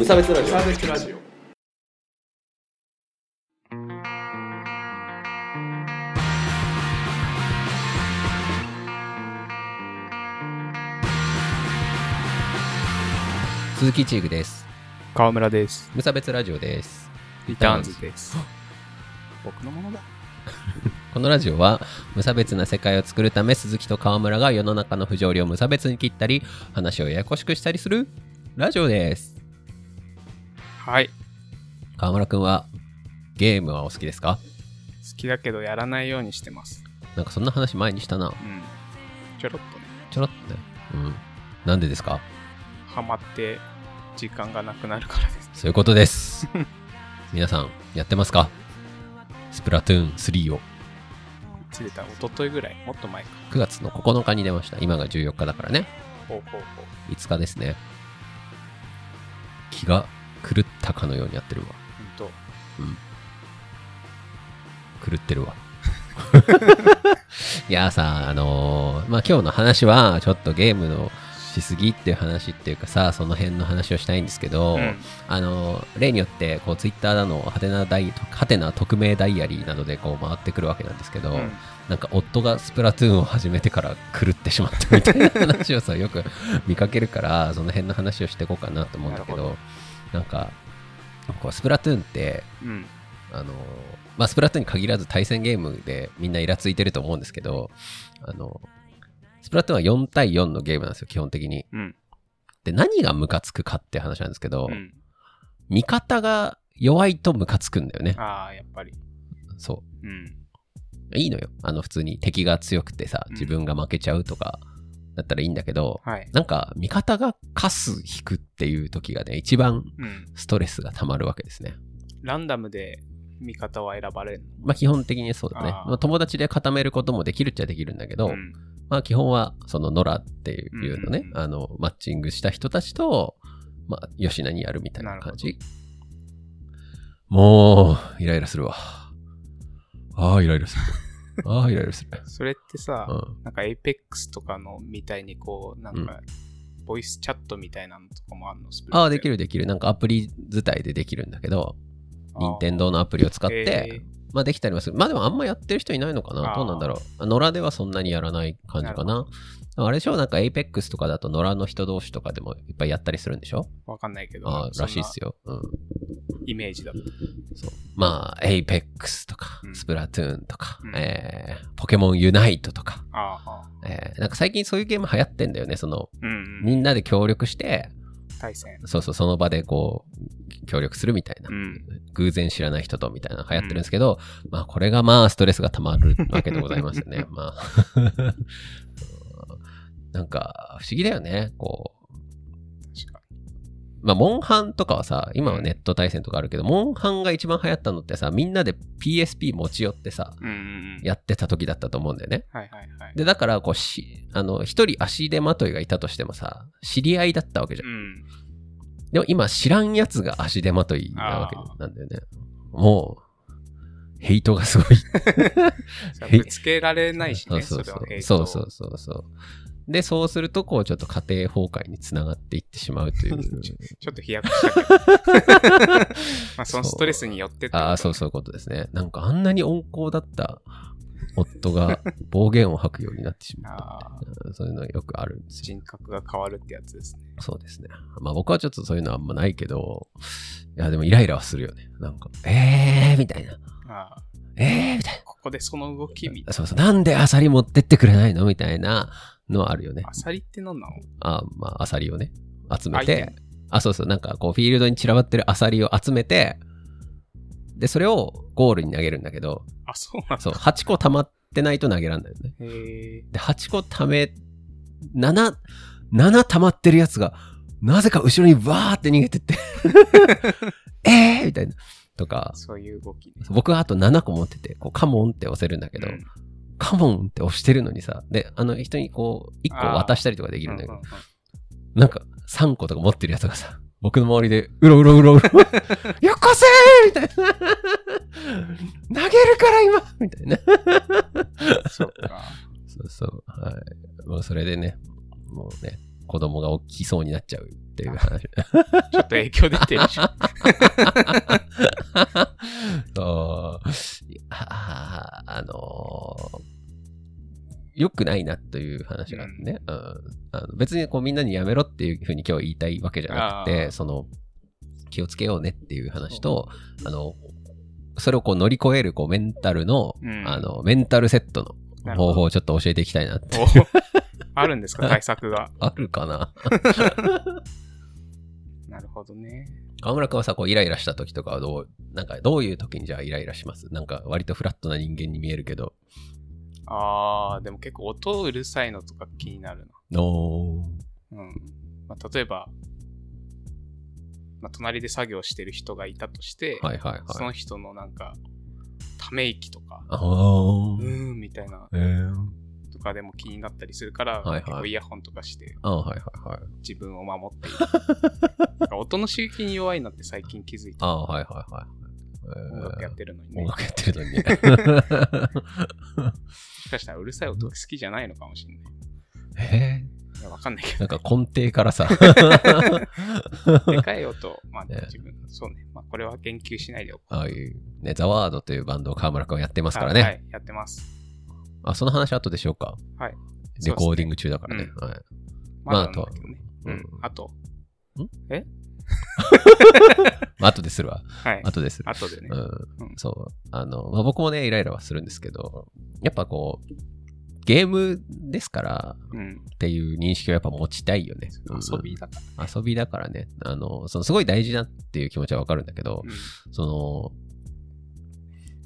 無差別ラジオ。サーベスラジオ。鈴木チーグです。川村です。無差別ラジオです。リターンズです。僕のものだ。このラジオは無差別な世界を作るため鈴木と川村が世の中の不条理を無差別に切ったり話をややこしくしたりするラジオですはい。川村くんはゲームはお好きですか？好きだけどやらないようにしてます。なんかそんな話前にしたな。うん。ちょろっとね。ちょろっとね。うん。なんでですか？ハマって時間がなくなるからです。そういうことです。皆さんやってますか？スプラトゥーン3を。いつ出た一昨日ぐらい。もっと前か。9月の9日に出ました。今が14日だからね。ほうほうほう。5日ですね。気が狂ったかのようにやってるわ。ほん。と狂ってるわ。いやさあのーまあ今日の話はちょっとゲームのしすぎっていう話っていうかさその辺の話をしたいんですけど、うん。あのー例によってこうツイッターだのハテナダイハテナ匿名ダイアリーなどでこう回ってくるわけなんですけど、うん。なんか夫がスプラトゥーンを始めてから狂ってしまったみたいな話をさよく見かけるからその辺の話をしていこうかなと思うんだけどなるなんかこうスプラトゥーンってうん。あのまあ、スプラトゥーンに限らず対戦ゲームでみんなイラついてると思うんですけどあのスプラトゥーンは4対4のゲームなんですよ基本的に。うん。で何がムカつくかって話なんですけど、うん。味方が弱いとムカつくんだよね。ああやっぱり。そう。いいのよ。あの普通に敵が強くてさうん。自分が負けちゃうとかだったらいいんだけど、はい。なんか味方がカス引くっていう時がね一番うん。ストレスが溜まるわけですね。ランダムで味方は選ばれるまあ基本的にそうだね。あー。まあ友達で固めることもできるっちゃできるんだけど、のうん。まあ基本はそのノラっていうのね、うんうんあのマッチングした人たちと、まあ吉名にやるみたいな感じ。もう、イライラするわ。ああ、イライラする。ああ、イライラする。それってさ、うん。なんか APEX とかのみたいにこう、なんか、ボイスチャットみたいなのとかもあるの？スプああ、できる。るできる。なんかアプリ伝いでできるんだけど、任天堂のアプリを使って、へまあできたりもする。まあでもあんまやってる人いないのかな？どうなんだろう？ノラではそんなにやらない感じかな？あれでしょ？なんか APEX とかだとノラの人同士とかでもいっぱいやったりするんでしょ？ーわかんないけど、ああ、らしいっすよ。うん。イメージだった。そうまあ、Apex とかう、んスプラトゥーンとか、うんえーポケモンユナイトとか、えーなんか最近そういうゲーム流行ってんだよね。その、うん、うん。みんなで協力して、対戦。そうそう、その場でこう、協力するみたいな。うん。偶然知らない人とみたいなの流行ってるんですけど、まあ、これがまあ、ストレスが溜まるわけでございますよね。まあ。なんか、不思議だよね。こう、まあ、モンハンとかはさ、今はネット対戦とかあるけど、モンハンが一番流行ったのってさ、みんなで PSP 持ち寄ってさ、に。うんうんうん。やってた時だったと思うんだよね。はいはいはい。で、だから、こう、し、あの、一人足手まといがいたとしてもさ、知り合いだったわけじゃ。うんん。でも今、知らんやつが足手まといなわけなんだよね。もう、ヘイトがすごい。ぶつけられないしね、そうそうそう。そうそうそうそう。で、そうすると、こう、ちょっと家庭崩壊につながっていってしまうという。ちょっと 飛躍したけど。まあ、そのストレスによってってああ、そうそういうことですね。なんかあんなに温厚だった夫が暴言を吐くようになってしまったああ、みたいな。そういうのがよくあるんですよ。人格が変わるってやつですね。そうですね。まあ僕はちょっとそういうのはあんまないけど、いやでもイライラはするよね。なんか、えーみたいな。ああ、えーみたいここでその動きみたな。そうそう。なんでアサリ持ってってくれないのみたいなのはあるよね。アサリって何なの？あまあアサリをね、集めて、あ、そうそう。なんかこうフィールドに散らばってるアサリを集めて、で、それをゴールに投げるんだけど、あ、そうなんだ。そう、8個溜まってないと投げらんないよね。へえ。で、8個溜め、7、7溜まってるやつが、なぜか後ろにバーって逃げてって、えーみたいな。とか、そういう動きね。僕はあと7個持ってて、こう、カモンって押せるんだけど、うんカモンって押してるのにさ、で、あの人にこう、1個渡したりとかできるんだけど、うんうんうんなんか3個とか持ってるやつがさ、僕の周りで、うろうろうろうろ、よこせーみたいな。投げるから今みたいな。そっか。そうそう。はい。もうそれでね、もうね、子供が起きそうになっちゃうっていう話。ちょっと影響出てるでしょ。そう良くないなという話があってね、うん。あの別にこうみんなにやめろっていうふうに今日は言いたいわけじゃなくあて、ー。その気をつけようねっていう話と、あの、それをこう乗り越えるこうメンタルの、うん。あの、メンタルセットの方法をちょっと教えていきたいなって。おあるんですか？対策が。あるかな？なるほどね。河村君はさ、こうイライラした時とかはどう、なんかどういう時にじゃあイライラします？なんか割とフラットな人間に見えるけど。あー、でも結構音うるさいのとか気になるおー。な。うん。まあ、例えば、まあ、隣で作業してる人がいたとして、はいはいはい。その人のなんか、ため息とか、あうー。ーんみたいなえー。とかでも気になったりするから、はいはい結構イヤホンとかしてあはいはいはい。自分を守っている。音の刺激に弱いなって最近気づいた。あはいはいはい。えー音楽やってるのにね。音楽やってるのにね。もしかしたらうるさい音好きじゃないのかもしれない。えいや、わかんないけー、なんか根底からさ。ど、でかい音、まあ、ね自分、そうね。まあ、これは言及しないでおこう。ああいう、ね、ザワードというバンドを河村君はやってますからね。はいはい、やってます。あ、その話後でしようか。はい。レコーディング中だからね。うはい。まあ。あとうん。あと、ま あ後でするわ。はい。後でする。あとでねう。ん。うんそう。あの、まあ、僕もね、イライラはするんですけど、やっぱこう、ゲームですからうん。っていう認識をやっぱ持ちたいよね。うん遊びだから。遊びだからね。あの、そのすごい大事だっていう気持ちはわかるんだけど、うんそ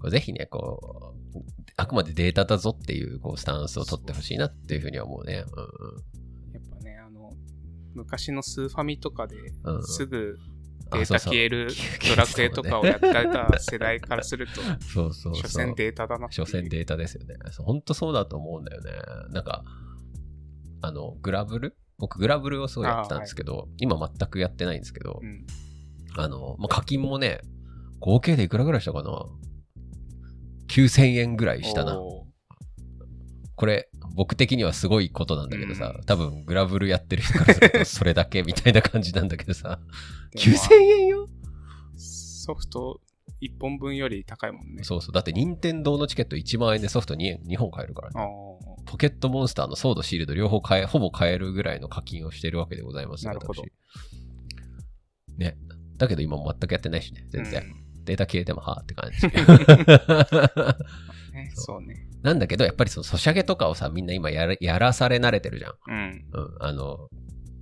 の、ぜひね、こう、あくまでデータだぞっていうこうスタンスを取ってほしいなっていうふうには思うね。やっぱね、あの、昔のスーファミとかでうんうんすぐあデータ消えるドラクエとかをやってた世代からすると、そうそう。所詮データだな所詮データですよね。本当そうだと思うんだよね。なんか、あの、グラブル？僕、グラブルをすごいやってたんですけど、今全くやってないんですけど、うん。あの、まあ、課金もね、合計でいくらぐらいしたかな ?9000 円ぐらいしたな。おこれ、僕的にはすごいことなんだけどさ、うん多分グラブルやってる人からするとそれだけみたいな感じなんだけどさ、ー でもまあ9000円よ？ソフト1本分より高いもんね。そうそう。だって任天堂のチケット1万円でソフト 2, 2本買えるからね。ポケットモンスターのソード、シールド両方買え、ほぼ買えるぐらいの課金をしてるわけでございますよなるほど私ね。だけど今も全くやってないしね、全然。データ消えてもはーって感じ。う んね、そうね。なんだけど、やっぱりそのソシャゲとかをさ、みんな今やらやらされ慣れてるじゃん。うん。うん。あの、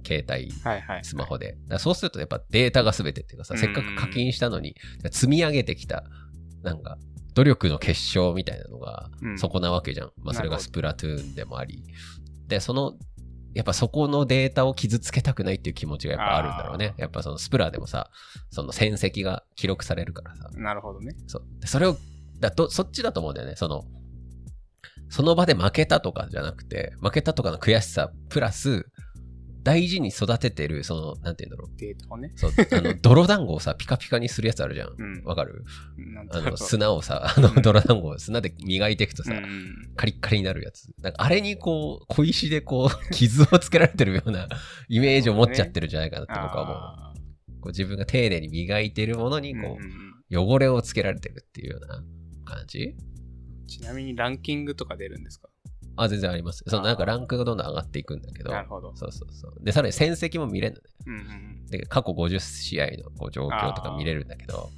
携帯、はいはい。スマホで。そうするとやっぱデータが全てっていうかさ、うんせっかく課金したのに、積み上げてきた、なんか、努力の結晶みたいなのが、うんそこなわけじゃん。まあ、それがスプラトゥーンでもあり。で、その、やっぱそこのデータを傷つけたくないっていう気持ちがやっぱあるんだろうね。やっぱそのスプラでもさ、その戦績が記録されるからさ。なるほどね。そう。でそれを、だと、そっちだと思うんだよね。その、その場で負けたとかじゃなくて、負けたとかの悔しさ、プラス、大事に育ててる、その、なんて言うんだろう。データをね。そう、あの、泥団子をさ、ピカピカにするやつあるじゃん。うん。わかる？あの、砂をさ、あの、泥団子を砂で磨いていくとさ、うん。カリッカリになるやつ。なんかあれにこう、小石でこう、傷をつけられてるようなイメージを持っちゃってるんじゃないかなって僕は思う。あこう自分が丁寧に磨いてるものにーこう、汚れをつけられてるっていうような感じ？ちなみにランキングとか出るんですか？あ、全然あります。そのなんかランクがどんどん上がっていくんだけど。なるほど。そうそうそう。で、さらに戦績も見れるのね。うんうんうん。で、過去50試合のこう状況とか見れるんだけど。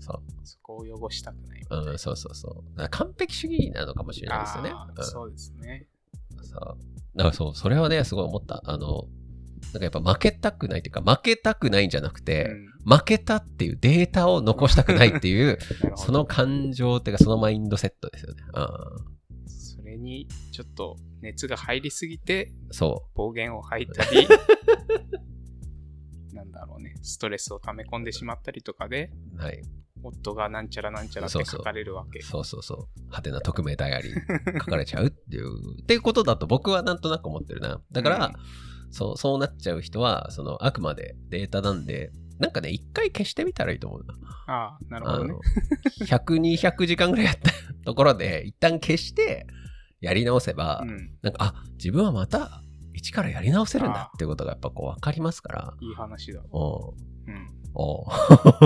そそこを汚したくない。う。うん、そうそうそう。完璧主義なのかもしれないですよね。うんそうですね。そう。だからそう、それはね、すごい思った。あの、なんかやっぱ負けたくないっていうか、負けたくないんじゃなくて、うん負けたっていうデータを残したくないっていう、その感情っていうか、そのマインドセットですよね。うそれにちょっと熱が入りすぎてん。そ暴言を吐いたり、なんだろうね、ストレスを溜め込んでしまったりとかで、う。はい。夫がなんちゃらなんちゃらって書かれるわけ。そうそうそう。派手な匿名ダイアリー書かれちゃうっていう。っていうことだと僕はなんとなく思ってるな。だから、そう、そうなっちゃう人は、その、あくまでデータなんで、なんかね、一回消してみたらいいと思うな。ああ、なるほどねあの。、100、200時間ぐらいやった ところで、一旦消して、やり直せば、うん、なんか、あ、自分はまた、一からやり直せるんだってことがやっぱこう分かりますから、いい話だ。おううん。おう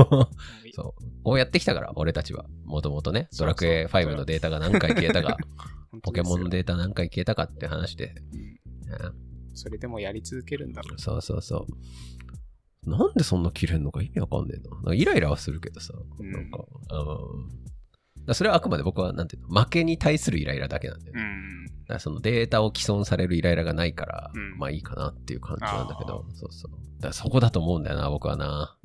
そう。こうやってきたから、俺たちは。もともとね、ドラクエ5のデータが何回消えたか、ポケモンので。データ何回消えたかって話で。うんうんそれでもやり続けるんだろう。そうそうそう。なんでそんな切れんのか意味わかんねえな。なんかイライラはするけどさ。うんなんか、うん。それはあくまで僕は、なんていうの、負けに対するイライラだけなんだよね。うん。そのデータを既存されるイライラがないから、うんまあいいかなっていう感じなんだけど、そうそう。だそこだと思うんだよな、僕はな。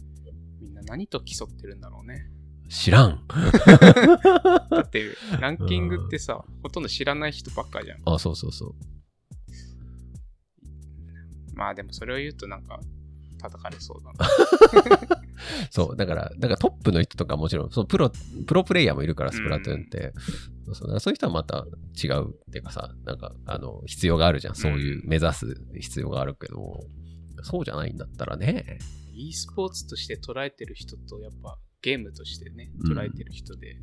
みんな何と競ってるんだろうね。知らん。だって、ランキングってさ、ほとんど知らない人ばっかじゃん。あ、そうそうそう。まあでもそれを言うとなんか、叩かれそうだな。そう、だから、だからトップの人とかもちろん、そのプロ、プロプレイヤーもいるから、スプラトゥーンって。そうそうそういう人はまた違うっていうかさ、なんか、あの、必要があるじゃん。そういう目指す必要があるけど、そうじゃないんだったらね。e スポーツとして捉えてる人と、やっぱゲームとしてね、うん捉えてる人で、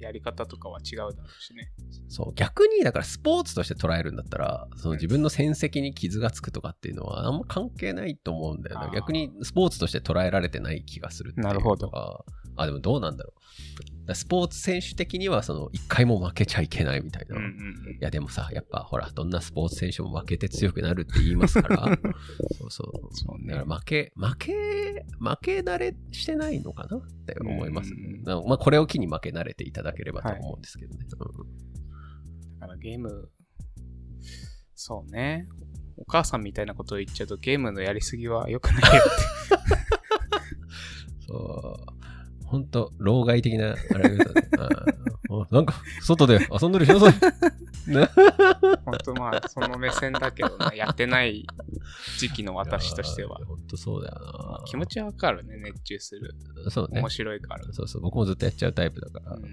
やり方とかは違うだろうしね。そう、逆に、だからスポーツとして捉えるんだったら、その自分の戦績に傷がつくとかっていうのはあんま関係ないと思うんだよね逆にスポーツとして捉えられてない気がするっていうなるほどあ、でもどうなんだろう。スポーツ選手的には、その、一回も負けちゃいけないみたいな。いやでもさ、やっぱほら、どんなスポーツ選手も負けて強くなるって言いますから、そうそう。そうねだから負け、負け、負け慣れしてないのかな？って思いますねまあ、これを機に負け慣れていただければと思うんですけどね。だからゲーム、そうね。お母さんみたいなことを言っちゃうとゲームのやりすぎは良くないよって。そう。本当老害的な、あれだなんか、外で遊んでるしなさい。ね。本当まあ、その目線だけどな、やってない時期の私としては。本当そうだよな。気持ちはわかるね、熱中する。そうね面。白いから。そうそう、僕もずっとやっちゃうタイプだから。うんうん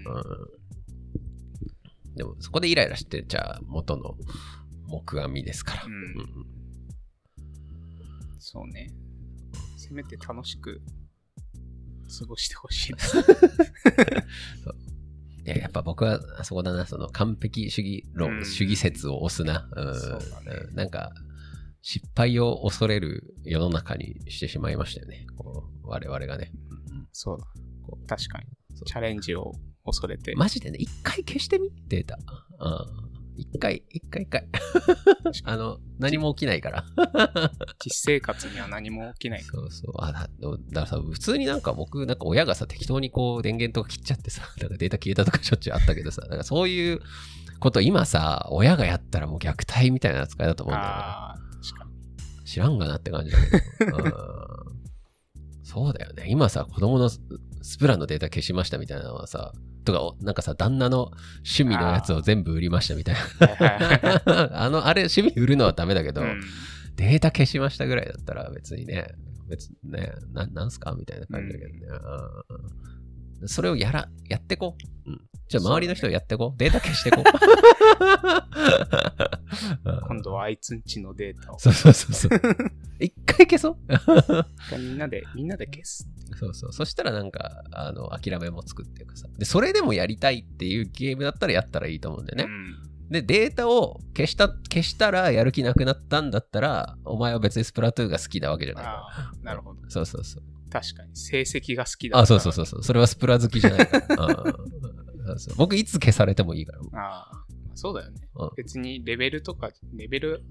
でも、そこでイライラしてちゃ元の木阿弥ですから。うんうんそうね。せめて楽しく過ごしてほしいです。いや、やっぱ僕はあそこだな、その完璧主義論、うん主義説を押すな。うんねうんなんか、失敗を恐れる世の中にしてしまいましたよね。こう我々がね。うんそうだ。こ確かに。チャレンジを恐れて。マジでね、一回消してみ、データ。うん一回、一回一回。あの、何も起きないから。実生活には何も起きないかそうそう。あ、だだからさ、普通になんか僕、なんか親がさ、適当にこう電源とか切っちゃってさ、なんかデータ消えたとかしょっちゅうあったけどさ、だからそういうこと今さ、親がやったらもう虐待みたいな扱いだと思うんだよな。知らんがなって感じだけど。うんそうだよね。今さ、子供のススプラのデータ消しましたみたいなのはさ、とか、おなんかさ、旦那の趣味のやつを全部売りましたみたいな。あの、あれ、趣味売るのはダメだけど、うんデータ消しましたぐらいだったら別にね、別にね、ななんすかみたいな感じだけどね。うんそれをやら、やってこう。うん。じゃあ周りの人やってこう。データ消してこう。今度はあいつんちのデータを。そうそうそうそう。一回消そう。みんなで、みんなで消す。そうそう。そしたらなんか、あの、諦めもつくっていうかさ。で、それでもやりたいっていうゲームだったらやったらいいと思うんだよね。うんで、データを消した、消したらやる気なくなったんだったら、お前は別にスプラトゥーンが好きなわけじゃないかああ、なるほど。ら。そうそうそう。確かに。成績が好きだ。あ、そうそうそうそう。それはスプラ好きじゃないから。僕いつ消されてもいいから。ああ、そうだよねうん。別にレベルとか、レベル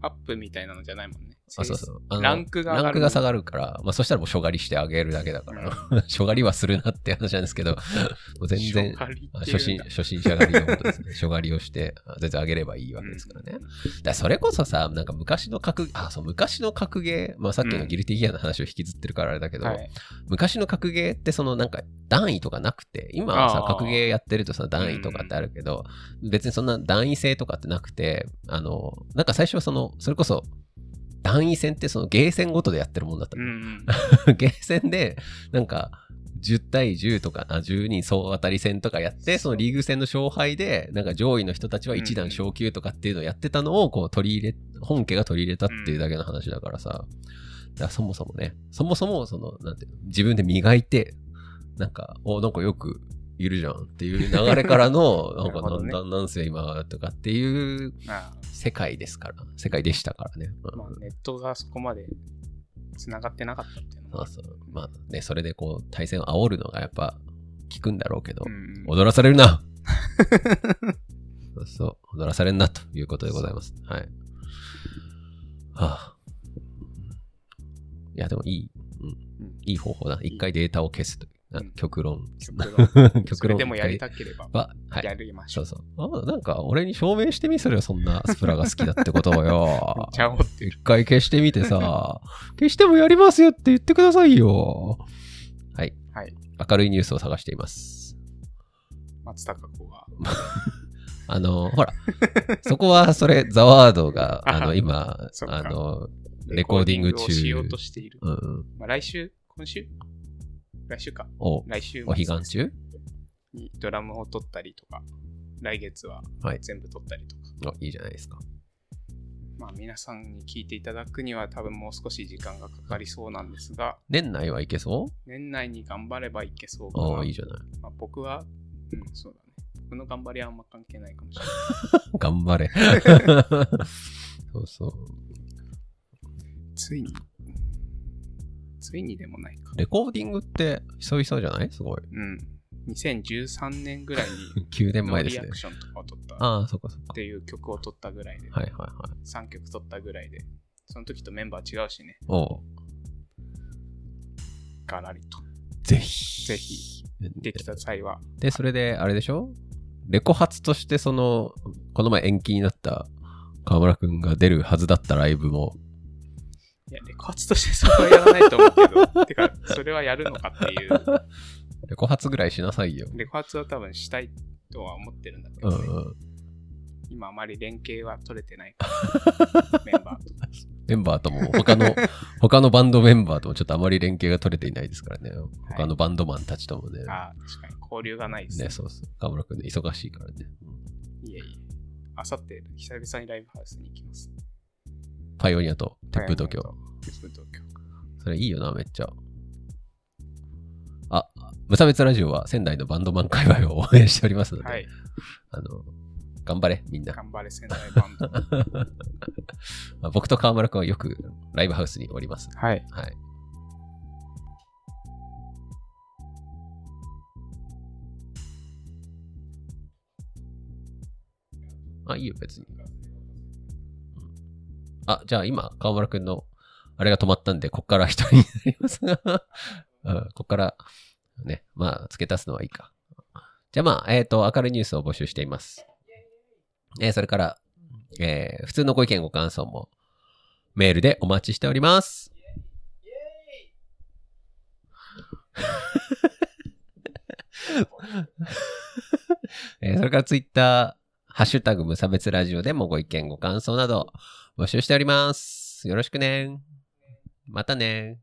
アップみたいなのじゃないもんね。あそうそう。あのランクが上がる。ランクが下がるから、まあそしたらもう初狩りしてあげるだけだから、初狩りはするなって話なんですけど、もう全然初心初心者狩りのことですね。初狩りをして、あ全然あげればいいわけですからね。だからそれこそさ、なんか昔の格、あ、そう、昔の格ゲー、まあさっきのギルティギアの話を引きずってるからあれだけど、はい。昔の格ゲーってそのなんか段位とかなくて、今はさあ、ー。格ゲーやってるとさ、段位とかってあるけど、別にそんな段位制とかってなくて、あの、なんか最初はその、それこそ、段位戦ってそのゲーセンごとでやってるもんだったうの、ん。ゲーセンで、なんか、10対10とか、あ10人総当たり戦とかやって、そのリーグ戦の勝敗で、なんか上位の人たちは一段昇級とかっていうのをやってたのを、こう取り入れ、本家が取り入れたっていうだけの話だからさ、だからそもそもね、そもそも、その、なんていうの、自分で磨いて、なんか、お、なんかよくいるじゃんっていう 流れからの、なんかなんだ、なんせ今とかっていうあ世界ですから、世界でしたからね。まあ、ネットがそこまで繋がってなかったっていうのも。そうそう。まあね、それでこう、対戦を煽るのがやっぱ効くんだろうけど、うん踊らされるな。そう踊らされるなということでございます。はい。はあ。いや、でもいい、うん、うん。いい方法だ。一回データを消すと極論。極論。でもやりたければ、は、はい。やりましょそうそう。あなんか、俺に証明してみそれよ、そんなスプラが好きだってことをう。よ。ちゃおうって。一回消してみてさ、消してもやりますよって言ってくださいよ。はい。はい。明るいニュースを探しています。松たか子が。あの、ほら、そこは、それ、ザワードが、あの、あ今あの、レコーディング中をしようとしている。うんうん、まあ、来週？今週？来週か。お、来週お彼岸中？にドラムを取ったりとか、来月ははい全部取ったりとか。おいいじゃないですか。まあ皆さんに聞いていただくには多分もう少し時間がかかりそうなんですが、年内はいけそ年内に頑張ればいけそううかな。おいいじゃない。まあ、僕は、うん、そうだね。僕の頑張りはあんま関係ないかもしれない。頑張れ。そうそう。ついに、ついにでもないか。レコーディングって、久々じゃない？すごい。うん。2013年ぐらいに 9年前ですねリアク。ションとかを撮ったっああ、そっかそっか。ていう曲を撮ったぐらいで、はいはいはい。3曲撮ったぐらいで、その時とメンバー違うしね、おうガラリと。ぜひ。ぜひ。できた際は、で、それで、あれでしょ？レコ発として、その、この前延期になった河村くんが出るはずだったライブも、いや、レコ発としてそれはやらないと思うけど、てか、それはやるのかっていう、レコ発ぐらいしなさいよ。レコ発は多分したいとは思ってるんだけど、ねうんうん。今あまり連携は取れてないから、メンバーと。メンバーとも、他の、他のバンドメンバーともちょっとあまり連携が取れていないですからね。他のバンドマンたちともね。ああ、確かに交流がないですね、そうそう。河村くんね、忙しいからね。いえいえ。あさって、久々にライブハウスに行きます。パイオニアと鉄風東京。鉄風東京。それいいよな、めっちゃ。あ、無差別ラジオは仙台のバンドマン界隈を応援しておりますので、はい。あの、頑張れ、みんな。頑張れ仙台バンド。まあ僕と河村くんはよくライブハウスにおります。はい。はい。あ、いいよ、別に。うんあ、じゃあ今、河村くんの、あれが止まったんで、こっから一人になりますが、うん、こっから、ね、まあ、付け足すのはいいか。じゃあまあ、えっ、と、明るいニュースを募集しています。えーそれから、えー普通のご意見ご感想も、メールでお待ちしております。えーそれからツイッター、ハッシュタグ無差別ラジオでもご意見ご感想など募集しております。よろしくね。またね。